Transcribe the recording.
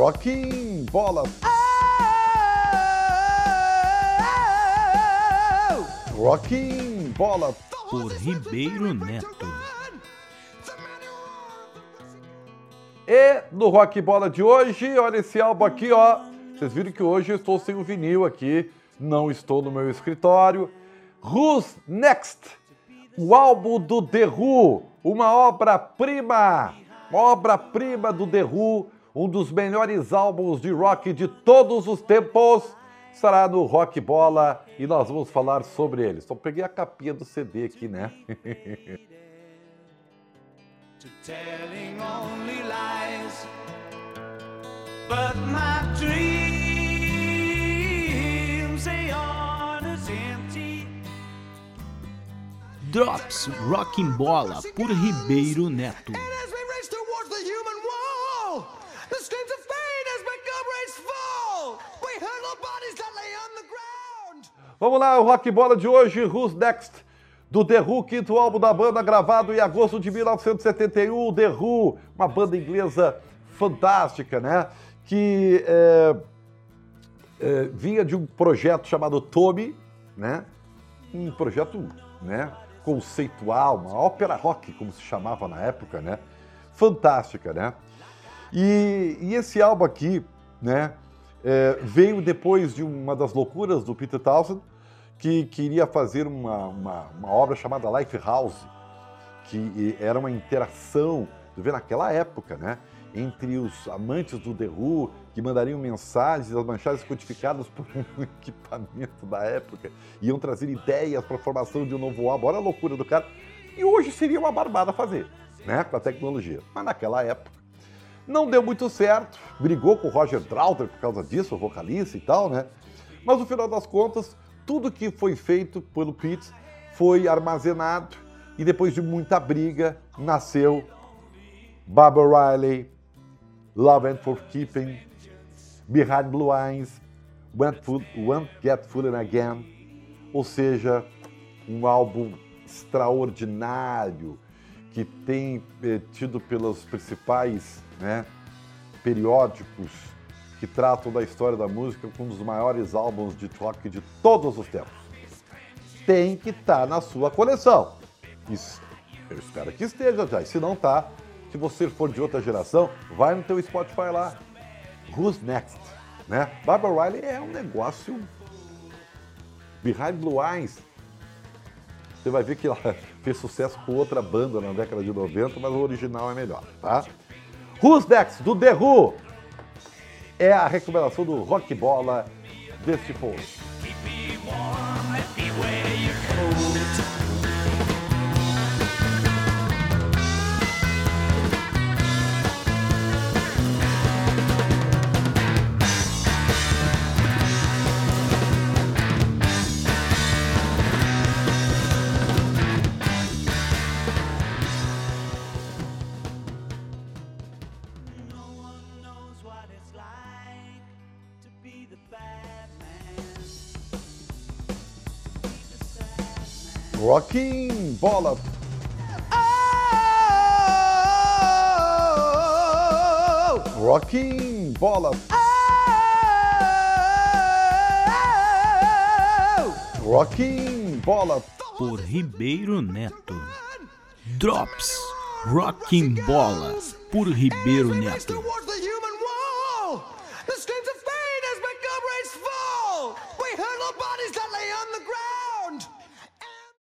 Rocking Bola. Rocking Bola. Por Ribeiro Neto. E no Rock Bola de hoje, olha esse álbum aqui, ó. Vocês viram que hoje eu estou sem o vinil aqui, não estou no meu escritório. Who's Next? O álbum do The Who, uma obra-prima, obra-prima do The Who, um dos melhores álbuns de rock de todos os tempos, estará no Rock Bola e nós vamos falar sobre ele. Só peguei a capinha do CD aqui, né? Drops Rocking Bola por Ribeiro Neto. As the screams of has become rageful. We bodies that lay on the ground. Vamos lá, o Rock Bola de hoje, Who's Next? Do The Who, quinto álbum da banda, gravado em agosto de 1971. The Who, uma banda inglesa fantástica, né? Que é, é, vinha de um projeto chamado Tommy, né? Um projeto, né? Conceitual, uma ópera rock, como se chamava na época, né? Fantástica, né? E, e esse álbum aqui, né? é, veio depois de uma das loucuras do Peter Townsend, que queria fazer uma, uma, uma obra chamada Lifehouse, que era uma interação, tu vê, naquela época, né? Entre os amantes do The Who, que mandariam mensagens, as mensagens codificadas por um equipamento da época, iam trazer ideias para a formação de um novo álbum. Olha a loucura do cara. E hoje seria uma barbada fazer, né? Com a tecnologia. Mas naquela época não deu muito certo, brigou com o Roger Troutner por causa disso, o vocalista e tal, né? Mas no final das contas, tudo que foi feito pelo Pete foi armazenado e depois de muita briga nasceu Barbara Riley, Love and Forkeeping, Behind Blue Eyes, Won't, Fool, Won't Get Fooled Again, ou seja, um álbum extraordinário que tem eh, tido pelos principais né, periódicos que tratam da história da música com um dos maiores álbuns de rock de todos os tempos. Tem que estar na sua coleção. Isso, eu espero que esteja já. E se não tá, se você for de outra geração, vai no teu Spotify lá. Who's Next? Né? Barbara Riley é um negócio Behind Blue Eyes. Você vai ver que ela fez sucesso com outra banda na década de 90, mas o original é melhor, tá? Who's Next, do The Who, é a recomendação do Rock Bola deste post. Rocking Bola. Rocking Bola. Rocking Bola. Por Ribeiro Neto. Drops Rocking Bola por Ribeiro Neto.